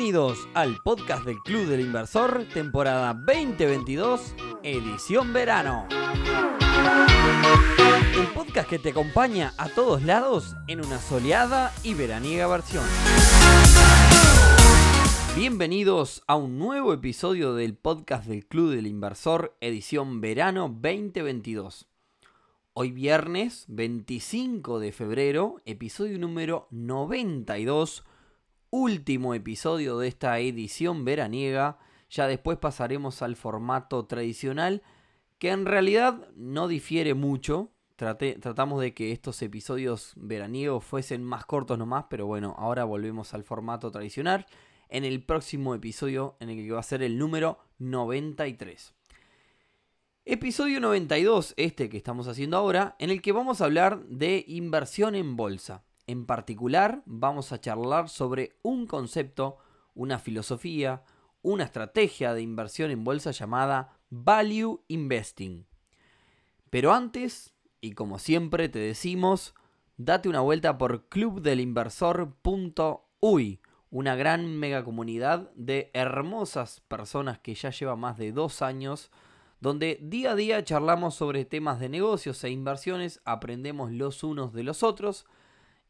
Bienvenidos al podcast del Club del Inversor, temporada 2022, edición verano. El podcast que te acompaña a todos lados en una soleada y veraniega versión. Bienvenidos a un nuevo episodio del podcast del Club del Inversor, edición verano 2022. Hoy viernes 25 de febrero, episodio número 92 último episodio de esta edición veraniega. Ya después pasaremos al formato tradicional, que en realidad no difiere mucho. tratamos de que estos episodios veraniegos fuesen más cortos nomás, pero bueno, ahora volvemos al formato tradicional en el próximo episodio, en el que va a ser el número 93. Episodio 92, este que estamos haciendo ahora, en el que vamos a hablar de inversión en bolsa. En particular, vamos a charlar sobre un concepto, una filosofía, una estrategia de inversión en bolsa llamada Value Investing. Pero antes, y como siempre te decimos, date una vuelta por clubdelinversor.uy, una gran mega comunidad de hermosas personas que ya lleva más de dos años, donde día a día charlamos sobre temas de negocios e inversiones, aprendemos los unos de los otros,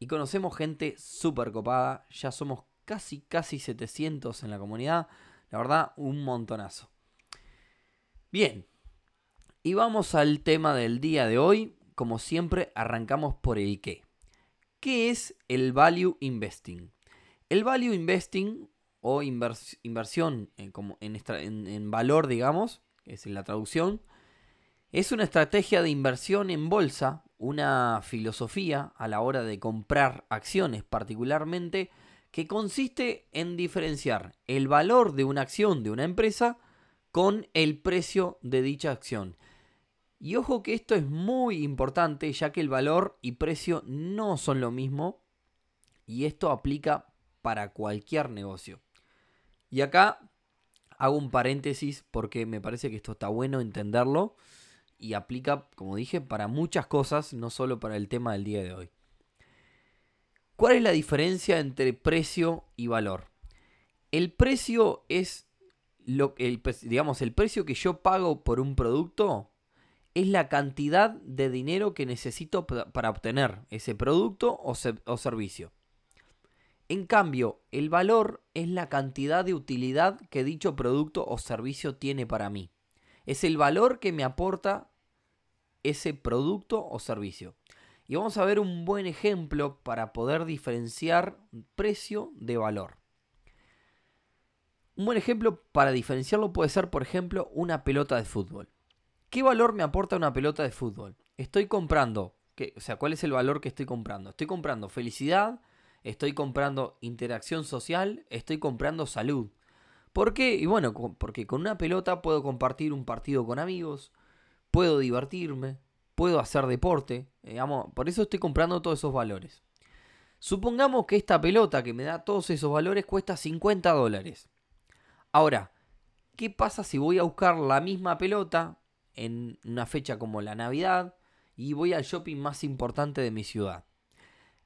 y conocemos gente súper copada. Ya somos casi, casi 700 en la comunidad. La verdad, un montonazo. Bien. Y vamos al tema del día de hoy. Como siempre, arrancamos por el qué. ¿Qué es el value investing? El value investing o inversión en, como en, en valor, digamos, es la traducción, es una estrategia de inversión en bolsa una filosofía a la hora de comprar acciones particularmente que consiste en diferenciar el valor de una acción de una empresa con el precio de dicha acción. Y ojo que esto es muy importante ya que el valor y precio no son lo mismo y esto aplica para cualquier negocio. Y acá hago un paréntesis porque me parece que esto está bueno entenderlo y aplica, como dije, para muchas cosas, no solo para el tema del día de hoy. ¿Cuál es la diferencia entre precio y valor? El precio es lo el, digamos, el precio que yo pago por un producto es la cantidad de dinero que necesito para obtener ese producto o servicio. En cambio, el valor es la cantidad de utilidad que dicho producto o servicio tiene para mí. Es el valor que me aporta ese producto o servicio. Y vamos a ver un buen ejemplo para poder diferenciar precio de valor. Un buen ejemplo para diferenciarlo puede ser, por ejemplo, una pelota de fútbol. ¿Qué valor me aporta una pelota de fútbol? Estoy comprando, o sea, ¿cuál es el valor que estoy comprando? Estoy comprando felicidad, estoy comprando interacción social, estoy comprando salud. ¿Por qué? Y bueno, porque con una pelota puedo compartir un partido con amigos, puedo divertirme, puedo hacer deporte, digamos, por eso estoy comprando todos esos valores. Supongamos que esta pelota que me da todos esos valores cuesta 50 dólares. Ahora, ¿qué pasa si voy a buscar la misma pelota en una fecha como la Navidad y voy al shopping más importante de mi ciudad?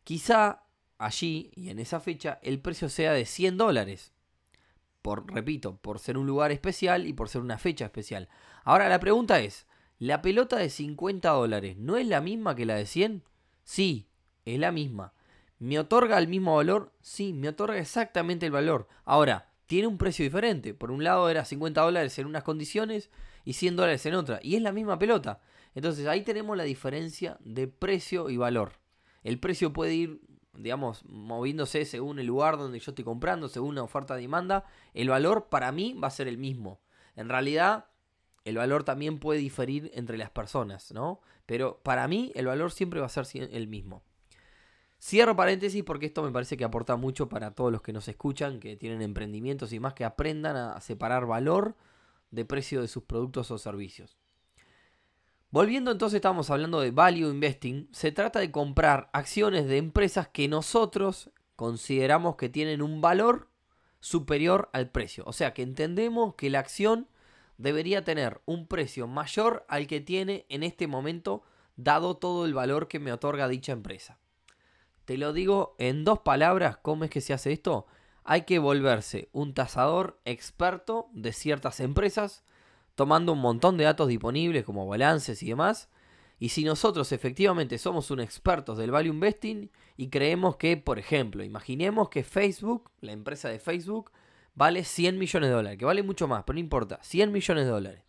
Quizá allí y en esa fecha el precio sea de 100 dólares. Por, repito, por ser un lugar especial y por ser una fecha especial. Ahora la pregunta es, ¿La pelota de 50 dólares no es la misma que la de 100? Sí, es la misma. ¿Me otorga el mismo valor? Sí, me otorga exactamente el valor. Ahora, tiene un precio diferente. Por un lado era 50 dólares en unas condiciones y 100 dólares en otra. Y es la misma pelota. Entonces ahí tenemos la diferencia de precio y valor. El precio puede ir, digamos, moviéndose según el lugar donde yo estoy comprando, según la oferta-demanda. El valor para mí va a ser el mismo. En realidad, el valor también puede diferir entre las personas, ¿no? Pero para mí el valor siempre va a ser el mismo. Cierro paréntesis porque esto me parece que aporta mucho para todos los que nos escuchan, que tienen emprendimientos y más, que aprendan a separar valor de precio de sus productos o servicios. Volviendo entonces, estamos hablando de value investing. Se trata de comprar acciones de empresas que nosotros consideramos que tienen un valor superior al precio. O sea, que entendemos que la acción debería tener un precio mayor al que tiene en este momento dado todo el valor que me otorga dicha empresa. Te lo digo en dos palabras, ¿cómo es que se hace esto? hay que volverse un tasador experto de ciertas empresas, tomando un montón de datos disponibles como balances y demás. Y si nosotros efectivamente somos un expertos del value investing y creemos que, por ejemplo, imaginemos que Facebook, la empresa de Facebook, vale 100 millones de dólares, que vale mucho más, pero no importa, 100 millones de dólares.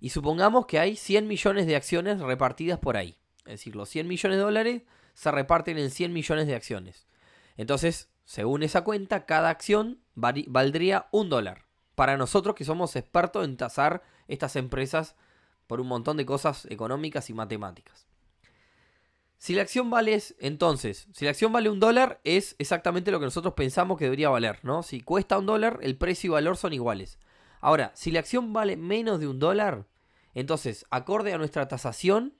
Y supongamos que hay 100 millones de acciones repartidas por ahí. Es decir, los 100 millones de dólares se reparten en 100 millones de acciones. Entonces, según esa cuenta, cada acción valdría un dólar. Para nosotros que somos expertos en tasar estas empresas por un montón de cosas económicas y matemáticas. Si la acción vale, entonces, si la acción vale un dólar, es exactamente lo que nosotros pensamos que debería valer, ¿no? Si cuesta un dólar, el precio y valor son iguales. Ahora, si la acción vale menos de un dólar, entonces, acorde a nuestra tasación,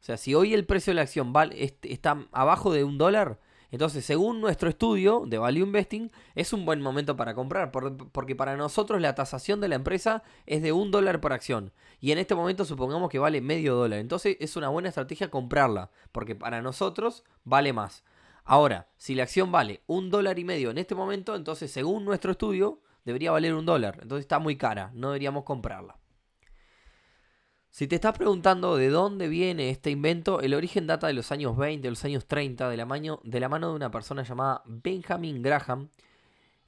o sea, si hoy el precio de la acción vale, está abajo de un dólar, entonces, según nuestro estudio de Value Investing, es un buen momento para comprar, porque para nosotros la tasación de la empresa es de un dólar por acción. Y en este momento supongamos que vale medio dólar. Entonces, es una buena estrategia comprarla, porque para nosotros vale más. Ahora, si la acción vale un dólar y medio en este momento, entonces, según nuestro estudio, debería valer un dólar. Entonces, está muy cara, no deberíamos comprarla. Si te estás preguntando de dónde viene este invento, el origen data de los años 20, de los años 30, de la, mano, de la mano de una persona llamada Benjamin Graham.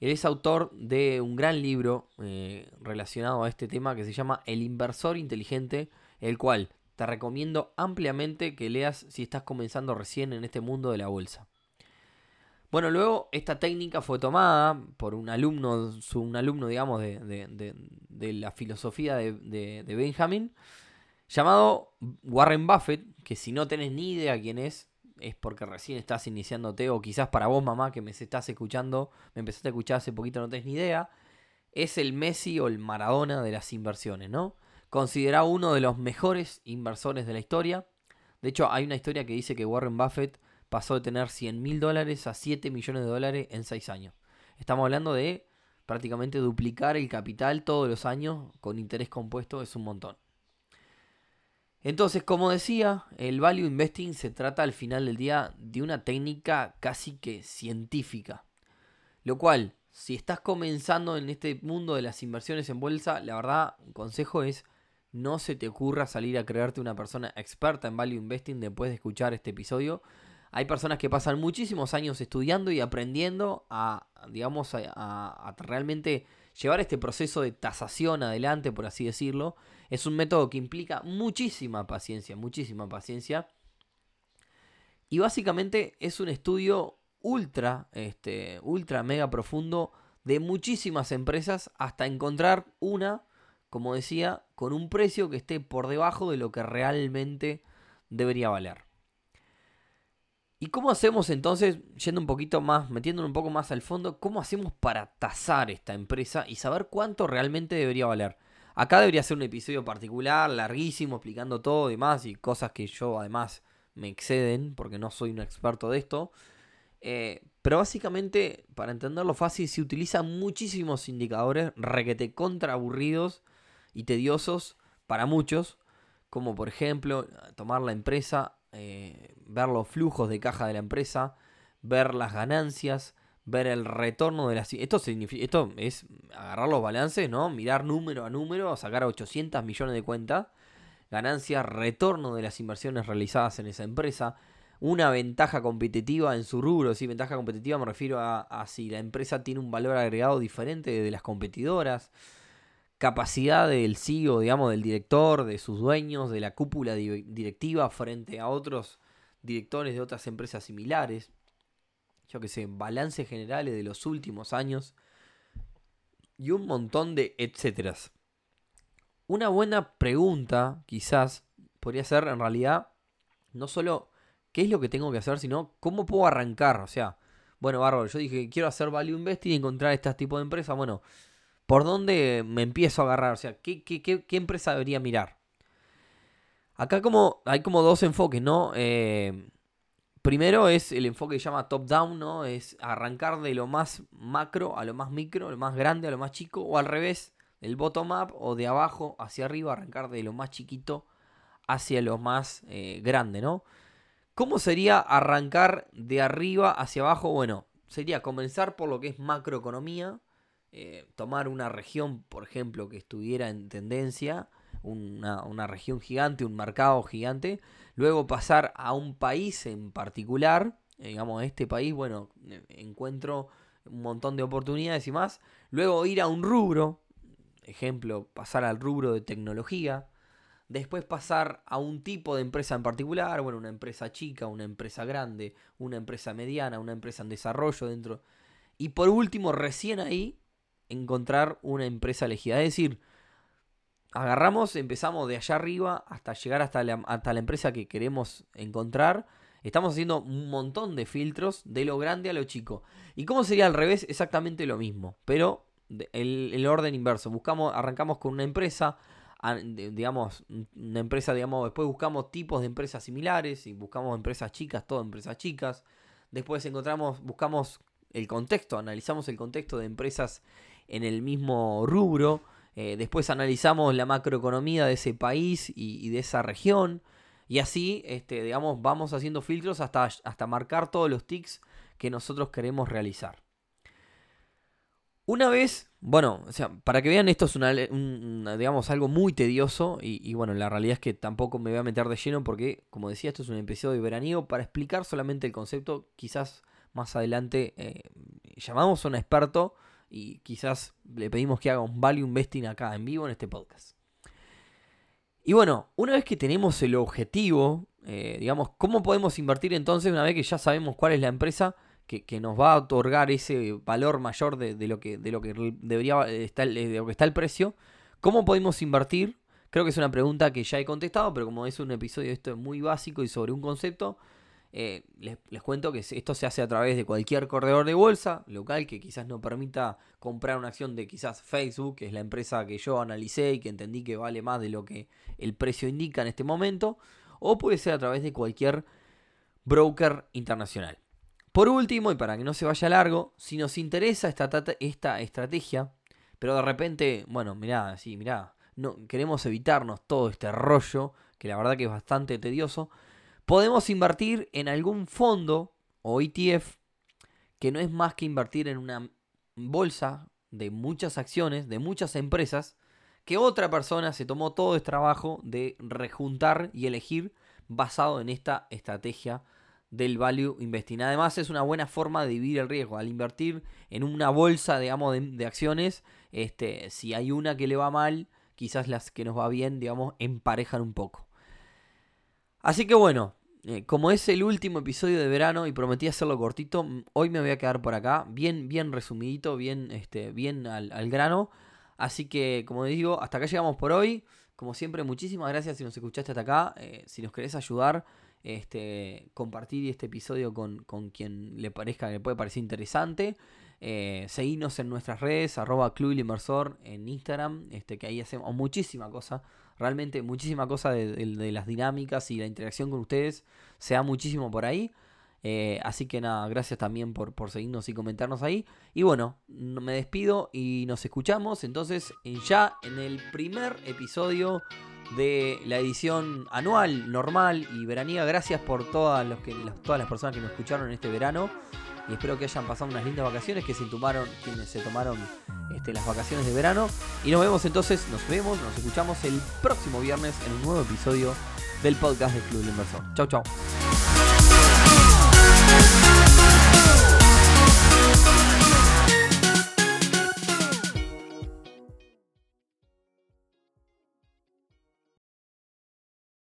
Él es autor de un gran libro eh, relacionado a este tema que se llama El inversor inteligente, el cual te recomiendo ampliamente que leas si estás comenzando recién en este mundo de la bolsa. Bueno, luego esta técnica fue tomada por un alumno, un alumno digamos, de, la filosofía de Benjamin llamado Warren Buffett, que si no tenés ni idea quién es, es porque recién estás iniciándote, o quizás para vos, mamá, que me estás escuchando, me empezaste a escuchar hace poquito, no tenés ni idea, es el Messi o el Maradona de las inversiones, ¿no? Considerado uno de los mejores inversores de la historia. De hecho, hay una historia que dice que Warren Buffett pasó de tener 100 mil dólares a 7 millones de dólares en 6 años. Estamos hablando de prácticamente duplicar el capital todos los años con interés compuesto, es un montón. Entonces, como decía, el value investing se trata al final del día de una técnica casi que científica. Lo cual, si estás comenzando en este mundo de las inversiones en bolsa, la verdad, un consejo es no se te ocurra salir a creerte una persona experta en value investing después de escuchar este episodio. Hay personas que pasan muchísimos años estudiando y aprendiendo a, digamos, a, a realmente llevar este proceso de tasación adelante, por así decirlo, es un método que implica muchísima paciencia, muchísima paciencia. Y básicamente es un estudio ultra, este, ultra mega profundo de muchísimas empresas hasta encontrar una, como decía, con un precio que esté por debajo de lo que realmente debería valer. ¿Y cómo hacemos entonces, yendo un poquito más, metiéndonos un poco más al fondo, cómo hacemos para tasar esta empresa y saber cuánto realmente debería valer? Acá debería ser un episodio particular, larguísimo, explicando todo y demás, y cosas que yo además me exceden, porque no soy un experto de esto. Eh, pero básicamente, para entenderlo fácil, se utilizan muchísimos indicadores requete contra aburridos y tediosos para muchos, como por ejemplo tomar la empresa, eh, ver los flujos de caja de la empresa, ver las ganancias, ver el retorno de las... Esto, significa, esto es agarrar los balances, ¿no? Mirar número a número, sacar 800 millones de cuentas, ganancias, retorno de las inversiones realizadas en esa empresa, una ventaja competitiva en su rubro, si ventaja competitiva me refiero a, a si la empresa tiene un valor agregado diferente de las competidoras, capacidad del CEO, digamos, del director, de sus dueños, de la cúpula directiva frente a otros directores de otras empresas similares. Yo que sé, balances generales de los últimos años. Y un montón de etcéteras. Una buena pregunta, quizás, podría ser en realidad no solo qué es lo que tengo que hacer, sino cómo puedo arrancar. O sea, bueno, bárbaro, yo dije, quiero hacer value investing y encontrar este tipo de empresas. Bueno, ¿Por dónde me empiezo a agarrar? O sea, ¿qué, empresa debería mirar? Acá como, hay como dos enfoques, ¿no? Eh, primero es el enfoque que se llama top-down, ¿no? Es arrancar de lo más macro a lo más micro, lo más grande a lo más chico, o al revés, del bottom-up o de abajo hacia arriba, arrancar de lo más chiquito hacia lo más eh, grande, ¿no? ¿Cómo sería arrancar de arriba hacia abajo? Bueno, sería comenzar por lo que es macroeconomía, eh, tomar una región, por ejemplo, que estuviera en tendencia, una, región gigante, un mercado gigante, luego pasar a un país en particular, eh, digamos, este país, bueno, encuentro un montón de oportunidades y más, luego ir a un rubro, ejemplo, pasar al rubro de tecnología, después pasar a un tipo de empresa en particular, bueno, una empresa chica, una empresa grande, una empresa mediana, una empresa en desarrollo dentro. Y por último, recién ahí, encontrar una empresa elegida. Es decir, agarramos, empezamos de allá arriba hasta llegar hasta la, hasta la empresa que queremos encontrar. Estamos haciendo un montón de filtros de lo grande a lo chico. ¿Y cómo sería al revés? Exactamente lo mismo, pero el, el orden inverso. Buscamos, arrancamos con una empresa, digamos, una empresa, digamos, después buscamos tipos de empresas similares y buscamos empresas chicas, todo empresas chicas. Después encontramos, buscamos el contexto, analizamos el contexto de empresas en el mismo rubro. Eh, después analizamos la macroeconomía de ese país y, de esa región. Y así, este, digamos, vamos haciendo filtros hasta, hasta marcar todos los tics que nosotros queremos realizar. Una vez, bueno, o sea, para que vean, esto es una, digamos, algo muy tedioso y, bueno, la realidad es que tampoco me voy a meter de lleno porque, como decía, esto es un episodio veraniego para explicar solamente el concepto. Quizás más adelante eh, llamamos a un experto y quizás le pedimos que haga un value investing acá en vivo en este podcast. Y bueno, una vez que tenemos el objetivo, eh, digamos, ¿cómo podemos invertir entonces una vez que ya sabemos cuál es la empresa? que, nos va a otorgar ese valor mayor de, lo que de lo que debería estar de lo que está el precio. ¿Cómo podemos invertir? Creo que es una pregunta que ya he contestado, pero como es un episodio esto muy básico y sobre un concepto, eh, les, cuento que esto se hace a través de cualquier corredor de bolsa local que quizás no permita comprar una acción de quizás Facebook, que es la empresa que yo analicé y que entendí que vale más de lo que el precio indica en este momento, o puede ser a través de cualquier broker internacional. Por último, y para que no se vaya largo, si nos interesa esta, esta estrategia, pero de repente, bueno, mirá, sí, mirá, no, queremos evitarnos todo este rollo, que la verdad que es bastante tedioso, podemos invertir en algún fondo o ETF que no es más que invertir en una bolsa de muchas acciones, de muchas empresas, que otra persona se tomó todo este trabajo de rejuntar y elegir basado en esta estrategia del value investing. Además es una buena forma de dividir el riesgo. Al invertir en una bolsa, digamos, de, acciones, este, si hay una que le va mal, quizás las que nos va bien, digamos, emparejan un poco. Así que bueno, eh, como es el último episodio de verano y prometí hacerlo cortito, hoy me voy a quedar por acá, bien, bien resumidito, bien, este, bien al, grano. Así que, como digo, hasta acá llegamos por hoy. Como siempre, muchísimas gracias si nos escuchaste hasta acá. Eh, si nos querés ayudar, este, compartir este episodio con, quien le parezca que le puede parecer interesante. Eh, seguirnos en nuestras redes, arroba Club en Instagram, este, que ahí hacemos muchísima cosa, realmente muchísima cosa de, las dinámicas y la interacción con ustedes, se da muchísimo por ahí. Eh, así que nada, gracias también por, por, seguirnos y comentarnos ahí. Y bueno, me despido y nos escuchamos entonces ya en el primer episodio de la edición anual, normal y veraniega. Gracias por todas, los que, todas las personas que nos escucharon en este verano. Y espero que hayan pasado unas lindas vacaciones, que se tomaron, quienes se tomaron este, las vacaciones de verano. Y nos vemos entonces, nos vemos, nos escuchamos el próximo viernes en un nuevo episodio del podcast de Club del Inversor. Chau, chau.